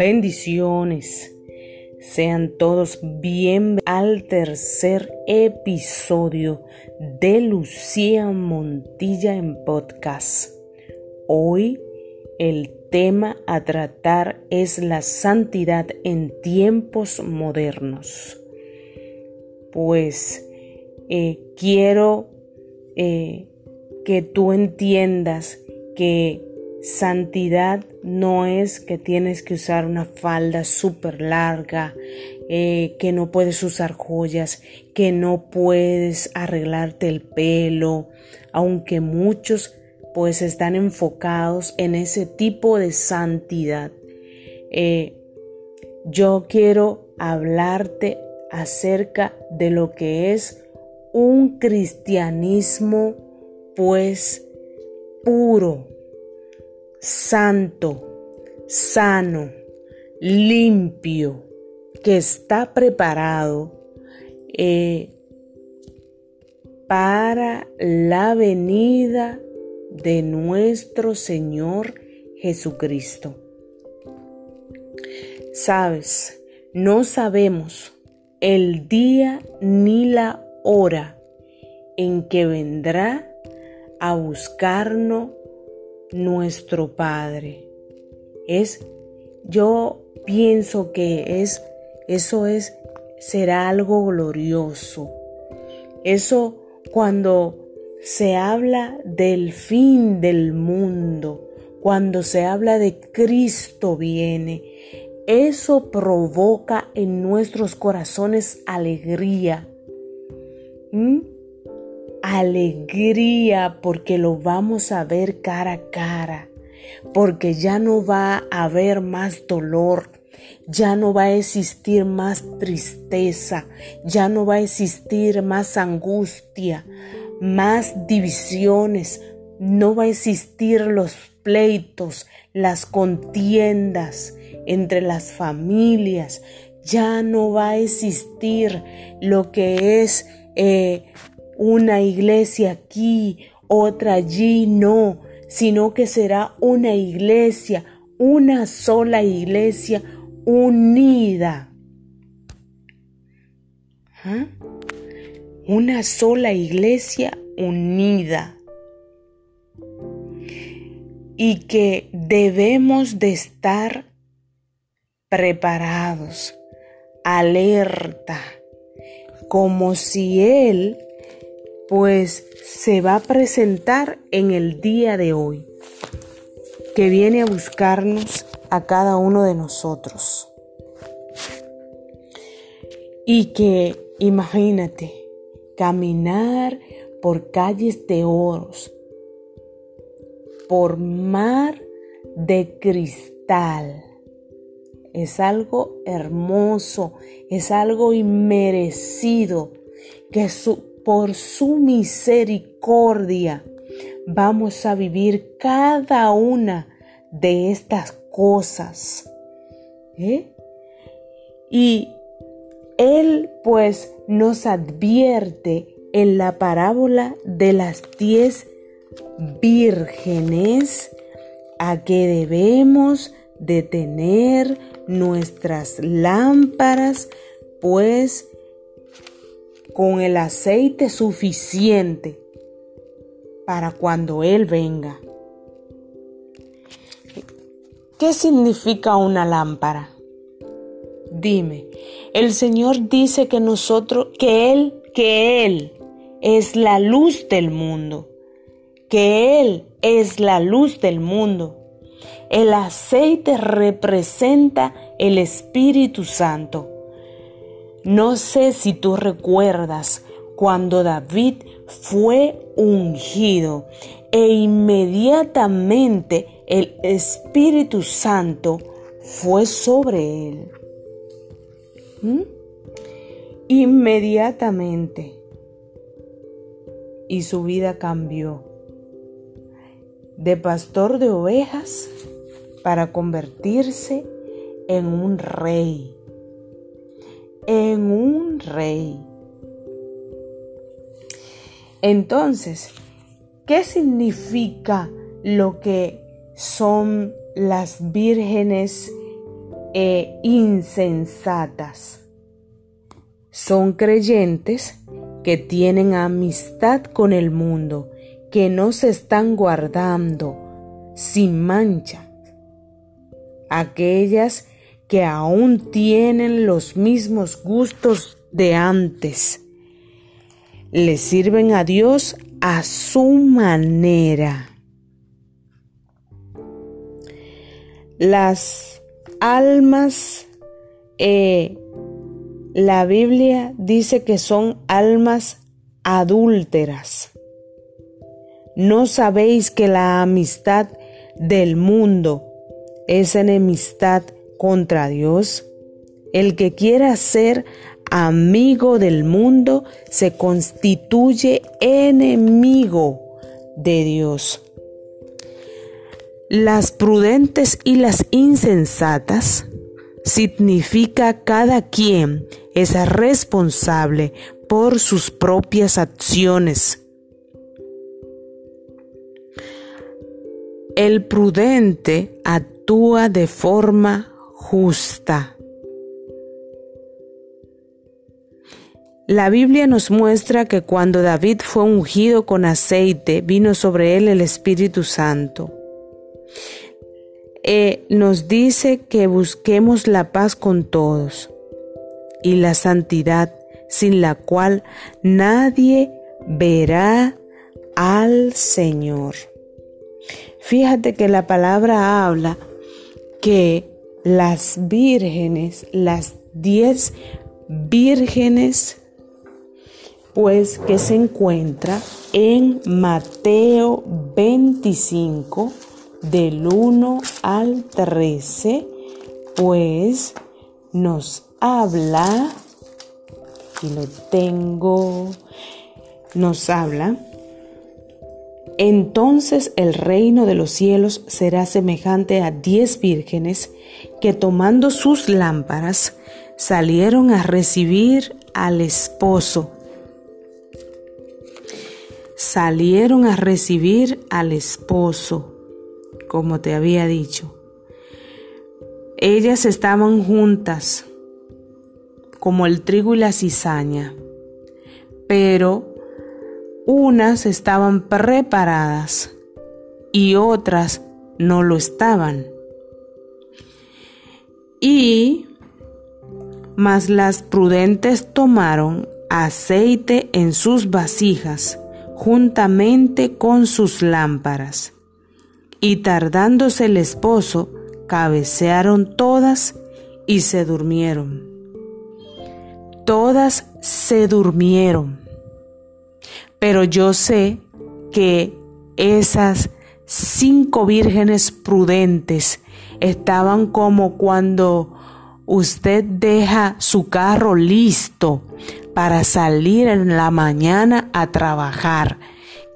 Bendiciones. Sean todos bienvenidos al tercer episodio de Lucía Montilla en podcast. Hoy el tema a tratar es la santidad en tiempos modernos. Pues eh, quiero eh, que tú entiendas que Santidad no es que tienes que usar una falda súper larga, eh, que no puedes usar joyas, que no puedes arreglarte el pelo, aunque muchos pues están enfocados en ese tipo de santidad. Eh, yo quiero hablarte acerca de lo que es un cristianismo pues puro santo, sano, limpio, que está preparado eh, para la venida de nuestro Señor Jesucristo. Sabes, no sabemos el día ni la hora en que vendrá a buscarnos nuestro Padre. Es, yo pienso que es, eso es, será algo glorioso. Eso cuando se habla del fin del mundo, cuando se habla de Cristo viene, eso provoca en nuestros corazones alegría. ¿Mm? Alegría porque lo vamos a ver cara a cara, porque ya no va a haber más dolor, ya no va a existir más tristeza, ya no va a existir más angustia, más divisiones, no va a existir los pleitos, las contiendas entre las familias, ya no va a existir lo que es eh, una iglesia aquí, otra allí, no, sino que será una iglesia, una sola iglesia unida. ¿Ah? Una sola iglesia unida. Y que debemos de estar preparados, alerta, como si Él pues se va a presentar en el día de hoy, que viene a buscarnos a cada uno de nosotros. Y que, imagínate, caminar por calles de oros, por mar de cristal. Es algo hermoso, es algo inmerecido que su, por su misericordia, vamos a vivir cada una de estas cosas. ¿eh? Y Él pues nos advierte en la parábola de las diez vírgenes a que debemos de tener nuestras lámparas pues con el aceite suficiente para cuando Él venga. ¿Qué significa una lámpara? Dime, el Señor dice que nosotros, que Él, que Él es la luz del mundo, que Él es la luz del mundo. El aceite representa el Espíritu Santo. No sé si tú recuerdas cuando David fue ungido e inmediatamente el Espíritu Santo fue sobre él. ¿Mm? Inmediatamente. Y su vida cambió. De pastor de ovejas para convertirse en un rey en un rey. Entonces, ¿qué significa lo que son las vírgenes e insensatas. Son creyentes que tienen amistad con el mundo, que no se están guardando sin mancha. Aquellas que aún tienen los mismos gustos de antes. Le sirven a Dios a su manera. Las almas, eh, la Biblia dice que son almas adúlteras. ¿No sabéis que la amistad del mundo es enemistad contra Dios? El que quiera ser amigo del mundo se constituye enemigo de Dios. Las prudentes y las insensatas significa cada quien es responsable por sus propias acciones. El prudente actúa de forma justa. La Biblia nos muestra que cuando David fue ungido con aceite, vino sobre él el Espíritu Santo. Eh, nos dice que busquemos la paz con todos y la santidad sin la cual nadie verá al Señor. Fíjate que la palabra habla que las vírgenes, las diez vírgenes, pues que se encuentra en Mateo 25, del 1 al 13, pues nos habla, y lo tengo, nos habla, entonces el reino de los cielos será semejante a diez vírgenes que tomando sus lámparas salieron a recibir al esposo. Salieron a recibir al esposo como te había dicho. Ellas estaban juntas, como el trigo y la cizaña, pero unas estaban preparadas y otras no lo estaban. Y mas las prudentes tomaron aceite en sus vasijas juntamente con sus lámparas y tardándose el esposo, cabecearon todas y se durmieron. Todas se durmieron. Pero yo sé que esas cinco vírgenes prudentes estaban como cuando usted deja su carro listo para salir en la mañana a trabajar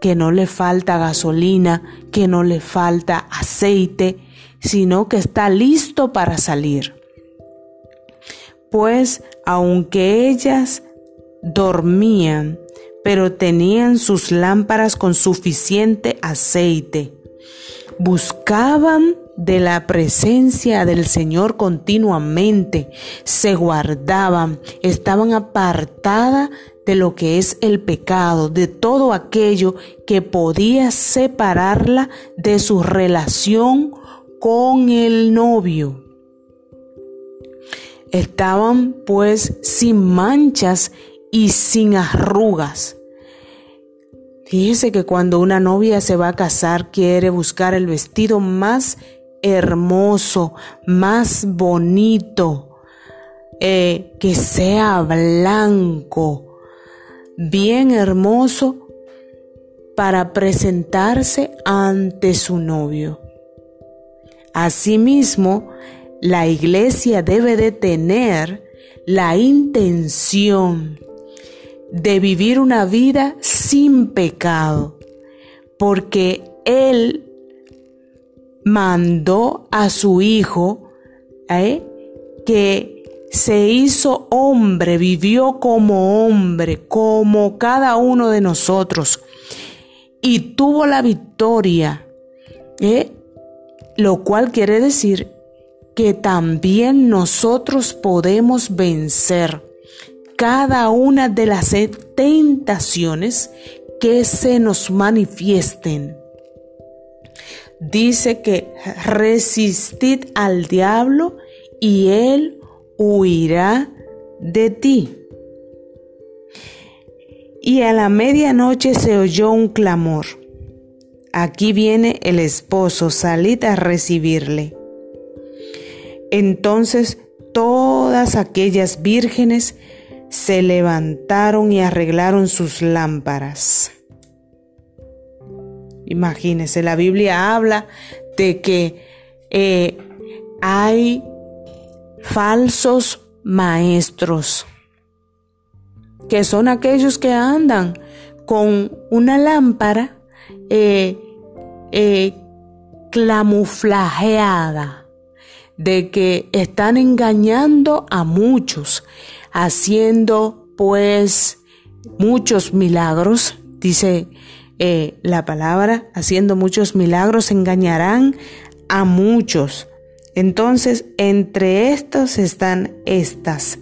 que no le falta gasolina, que no le falta aceite, sino que está listo para salir. Pues aunque ellas dormían, pero tenían sus lámparas con suficiente aceite, buscaban de la presencia del Señor continuamente, se guardaban, estaban apartadas de lo que es el pecado, de todo aquello que podía separarla de su relación con el novio. Estaban pues sin manchas y sin arrugas. Fíjese que cuando una novia se va a casar quiere buscar el vestido más hermoso, más bonito, eh, que sea blanco, bien hermoso para presentarse ante su novio. Asimismo, la iglesia debe de tener la intención de vivir una vida sin pecado, porque Él mandó a su Hijo ¿eh? que se hizo hombre, vivió como hombre, como cada uno de nosotros, y tuvo la victoria, ¿eh? lo cual quiere decir que también nosotros podemos vencer cada una de las tentaciones que se nos manifiesten. Dice que resistid al diablo y él huirá de ti. Y a la medianoche se oyó un clamor. Aquí viene el esposo, salid a recibirle. Entonces todas aquellas vírgenes se levantaron y arreglaron sus lámparas. Imagínense, la Biblia habla de que eh, hay falsos maestros, que son aquellos que andan con una lámpara eh, eh, clamuflajeada, de que están engañando a muchos, haciendo pues muchos milagros, dice eh, la palabra, haciendo muchos milagros, engañarán a muchos. Entonces, entre estos están estas,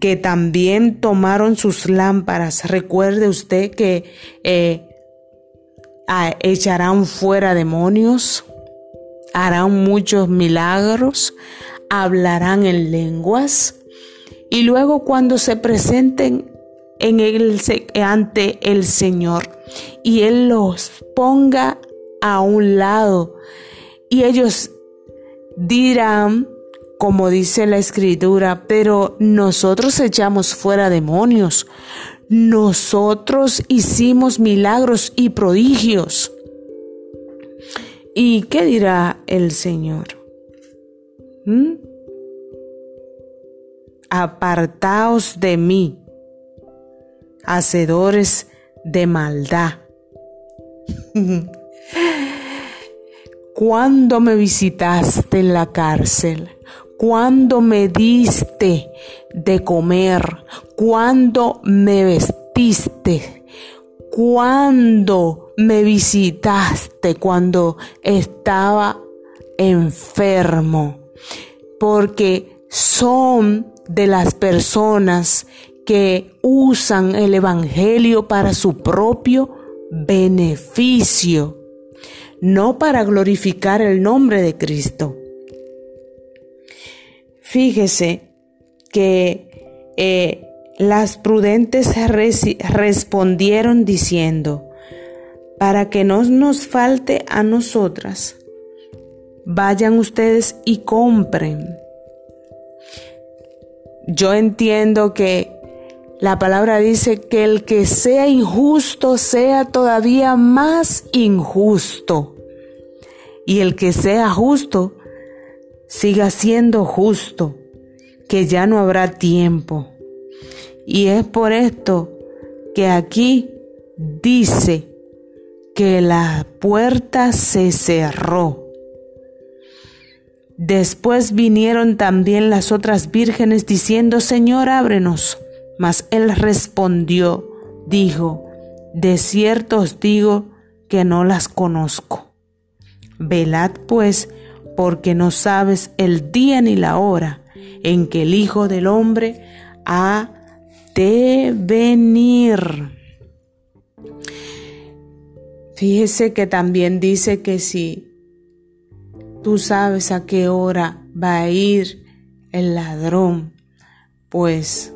que también tomaron sus lámparas. Recuerde usted que eh, echarán fuera demonios, harán muchos milagros, hablarán en lenguas y luego cuando se presenten en el, ante el Señor y Él los ponga a un lado y ellos dirán, como dice la escritura, pero nosotros echamos fuera demonios, nosotros hicimos milagros y prodigios. ¿Y qué dirá el Señor? ¿Mm? Apartaos de mí, hacedores de maldad. ¿Cuándo me visitaste en la cárcel? ¿Cuándo me diste de comer? ¿Cuándo me vestiste? ¿Cuándo me visitaste cuando estaba enfermo? Porque son de las personas que usan el Evangelio para su propio beneficio, no para glorificar el nombre de Cristo. Fíjese que eh, las prudentes respondieron diciendo, para que no nos falte a nosotras, vayan ustedes y compren. Yo entiendo que la palabra dice que el que sea injusto sea todavía más injusto. Y el que sea justo siga siendo justo, que ya no habrá tiempo. Y es por esto que aquí dice que la puerta se cerró. Después vinieron también las otras vírgenes diciendo, Señor, ábrenos. Mas él respondió, dijo, de cierto os digo que no las conozco. Velad pues, porque no sabes el día ni la hora en que el Hijo del Hombre ha de venir. Fíjese que también dice que si tú sabes a qué hora va a ir el ladrón, pues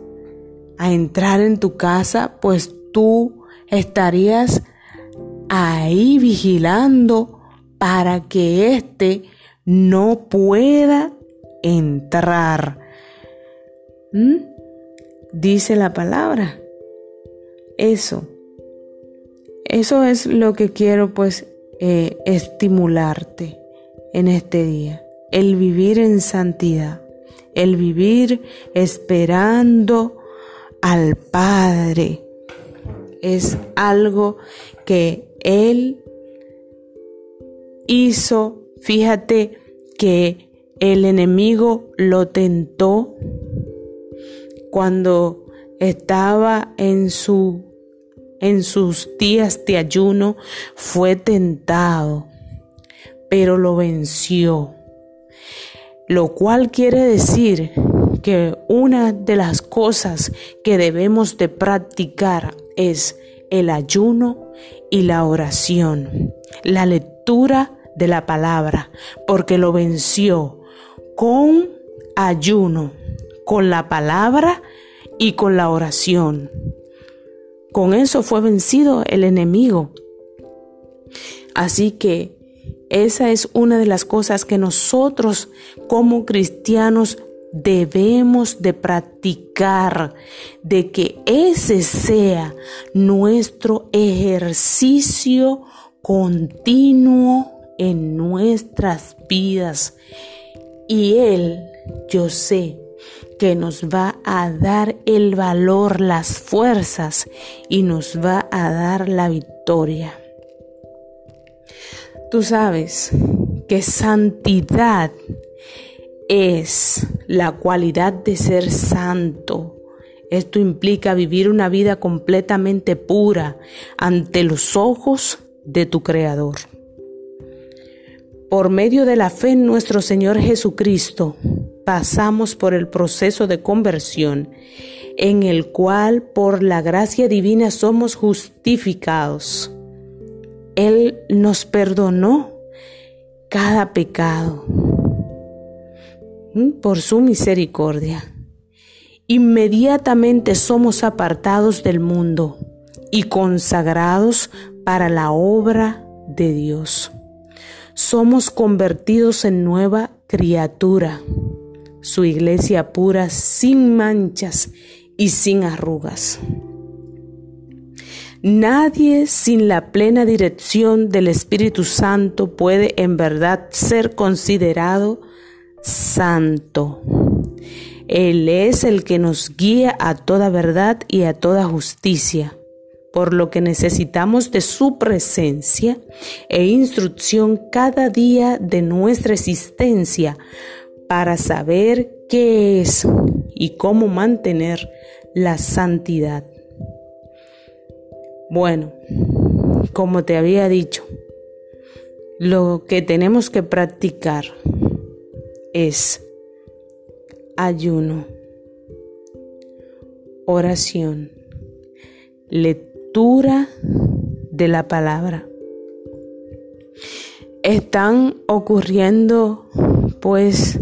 a entrar en tu casa, pues tú estarías ahí vigilando para que éste no pueda entrar. ¿Mm? Dice la palabra. Eso. Eso es lo que quiero pues eh, estimularte en este día. El vivir en santidad. El vivir esperando al Padre. Es algo que Él hizo. Fíjate que el enemigo lo tentó cuando estaba en su en sus días de ayuno fue tentado, pero lo venció. lo cual quiere decir que una de las cosas que debemos de practicar es el ayuno y la oración, la lectura de la palabra, porque lo venció con ayuno, con la palabra y con la oración. Con eso fue vencido el enemigo. Así que esa es una de las cosas que nosotros como cristianos debemos de practicar, de que ese sea nuestro ejercicio continuo en nuestras vidas. Y Él, yo sé, que nos va a dar el valor, las fuerzas y nos va a dar la victoria. Tú sabes que santidad es la cualidad de ser santo. Esto implica vivir una vida completamente pura ante los ojos de tu Creador. Por medio de la fe en nuestro Señor Jesucristo, pasamos por el proceso de conversión en el cual por la gracia divina somos justificados. Él nos perdonó cada pecado por su misericordia. Inmediatamente somos apartados del mundo y consagrados para la obra de Dios. Somos convertidos en nueva criatura, su iglesia pura, sin manchas y sin arrugas. Nadie sin la plena dirección del Espíritu Santo puede en verdad ser considerado santo. Él es el que nos guía a toda verdad y a toda justicia, por lo que necesitamos de su presencia e instrucción cada día de nuestra existencia para saber qué es y cómo mantener la santidad. Bueno, como te había dicho, lo que tenemos que practicar es ayuno, oración, lectura de la palabra. Están ocurriendo pues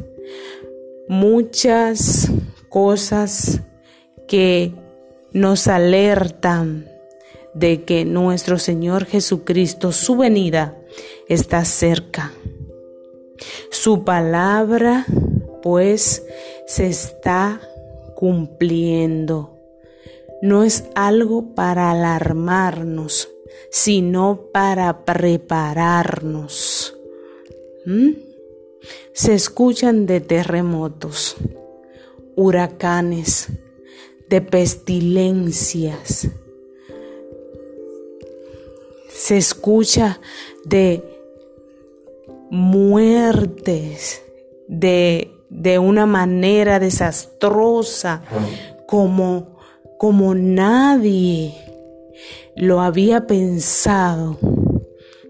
muchas cosas que nos alertan de que nuestro Señor Jesucristo, su venida, está cerca. Su palabra pues se está cumpliendo. No es algo para alarmarnos, sino para prepararnos. ¿Mm? Se escuchan de terremotos, huracanes, de pestilencias. Se escucha de muertes de, de una manera desastrosa como, como nadie lo había pensado.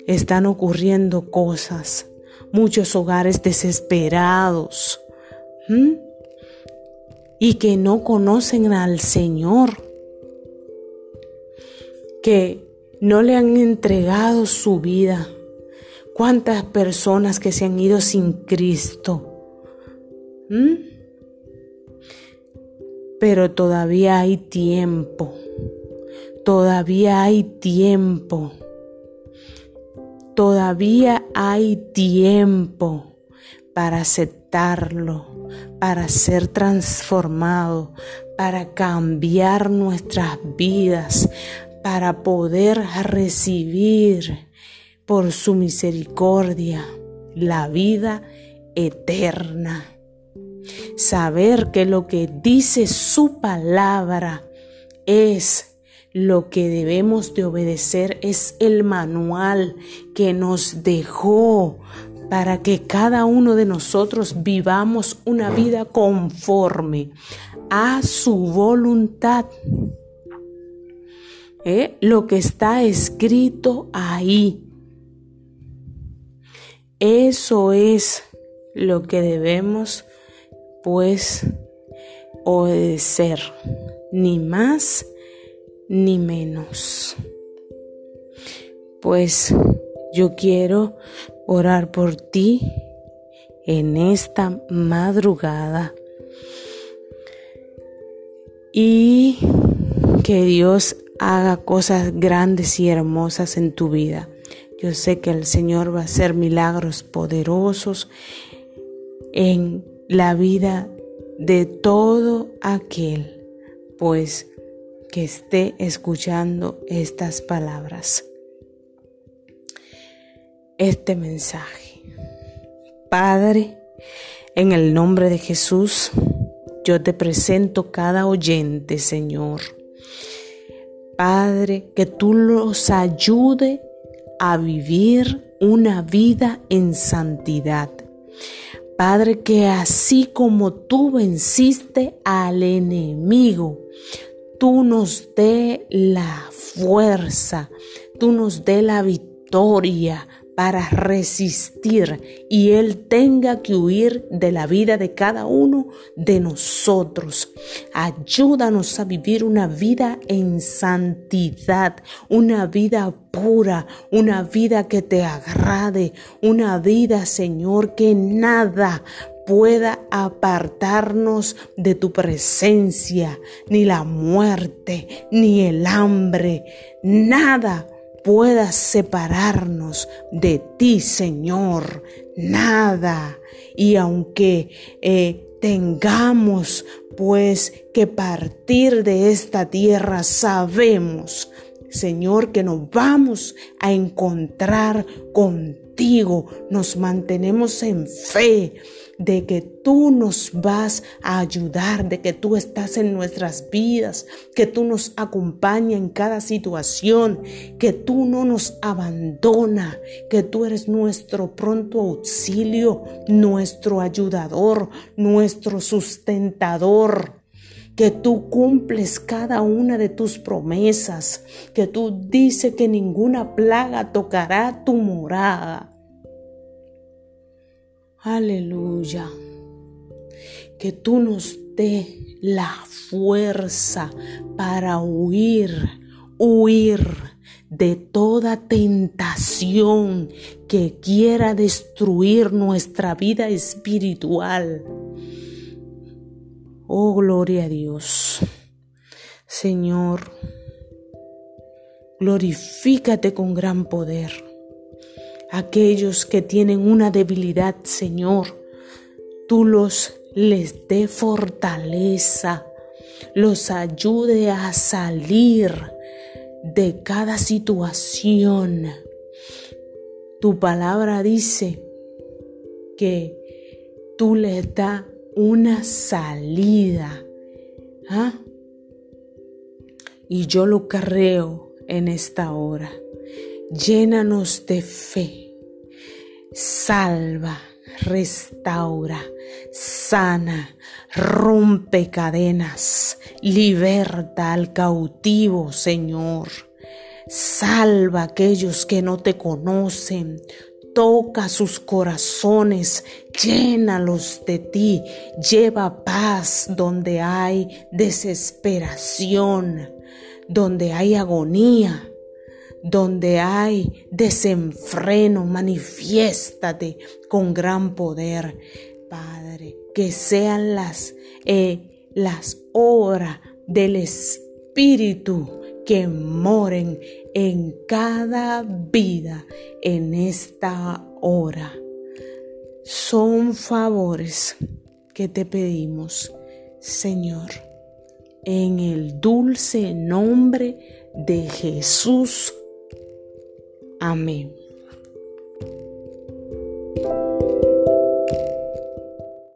Están ocurriendo cosas, muchos hogares desesperados y que no conocen al Señor, que no le han entregado su vida ¿Cuántas personas que se han ido sin Cristo? ¿Mm? Pero todavía hay tiempo. Todavía hay tiempo. Todavía hay tiempo para aceptarlo, para ser transformado, para cambiar nuestras vidas, para poder recibir por su misericordia la vida eterna. Saber que lo que dice su palabra es lo que debemos de obedecer, es el manual que nos dejó para que cada uno de nosotros vivamos una vida conforme a su voluntad. ¿Eh? Lo que está escrito ahí eso es lo que debemos pues obedecer, ni más ni menos. Pues yo quiero orar por ti en esta madrugada y que Dios haga cosas grandes y hermosas en tu vida. Yo sé que el Señor va a hacer milagros poderosos en la vida de todo aquel, pues, que esté escuchando estas palabras, este mensaje. Padre, en el nombre de Jesús, yo te presento cada oyente, Señor. Padre, que tú los ayude a vivir una vida en santidad. Padre, que así como tú venciste al enemigo, tú nos dé la fuerza, tú nos dé la victoria para resistir y Él tenga que huir de la vida de cada uno de nosotros. Ayúdanos a vivir una vida en santidad, una vida pura, una vida que te agrade, una vida, Señor, que nada pueda apartarnos de tu presencia, ni la muerte, ni el hambre, nada pueda separarnos de ti, Señor. Nada. Y aunque eh, tengamos pues que partir de esta tierra, sabemos, Señor, que nos vamos a encontrar contigo. Nos mantenemos en fe de que tú nos vas a ayudar, de que tú estás en nuestras vidas, que tú nos acompañas en cada situación, que tú no nos abandona, que tú eres nuestro pronto auxilio, nuestro ayudador, nuestro sustentador que tú cumples cada una de tus promesas, que tú dices que ninguna plaga tocará tu morada, Aleluya. Que tú nos dé la fuerza para huir, huir de toda tentación que quiera destruir nuestra vida espiritual. Oh, gloria a Dios. Señor, glorifícate con gran poder aquellos que tienen una debilidad, Señor, tú los les dé fortaleza, los ayude a salir de cada situación. Tu palabra dice que tú les das una salida. ¿ah? Y yo lo carreo en esta hora. Llénanos de fe. Salva, restaura, sana, rompe cadenas, liberta al cautivo, Señor. Salva a aquellos que no te conocen. Toca sus corazones, llénalos de ti, lleva paz donde hay desesperación, donde hay agonía donde hay desenfreno, manifiéstate con gran poder, Padre. Que sean las, eh, las obras del Espíritu que moren en cada vida en esta hora. Son favores que te pedimos, Señor, en el dulce nombre de Jesús Amém.